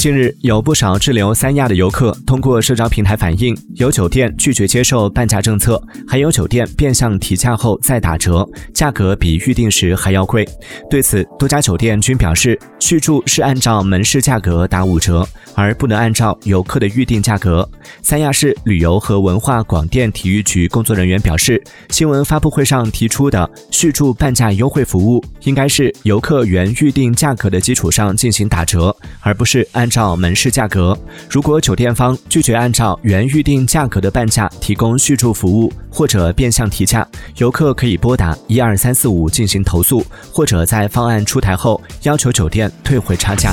近日，有不少滞留三亚的游客通过社交平台反映，有酒店拒绝接受半价政策，还有酒店变相提价后再打折，价格比预定时还要贵。对此，多家酒店均表示，续住是按照门市价格打五折，而不能按照游客的预定价格。三亚市旅游和文化广电体育局工作人员表示，新闻发布会上提出的续住半价优惠服务，应该是游客原预定价格的基础上进行打折，而不是按。照门市价格，如果酒店方拒绝按照原预定价格的半价提供续住服务，或者变相提价，游客可以拨打一二三四五进行投诉，或者在方案出台后要求酒店退回差价。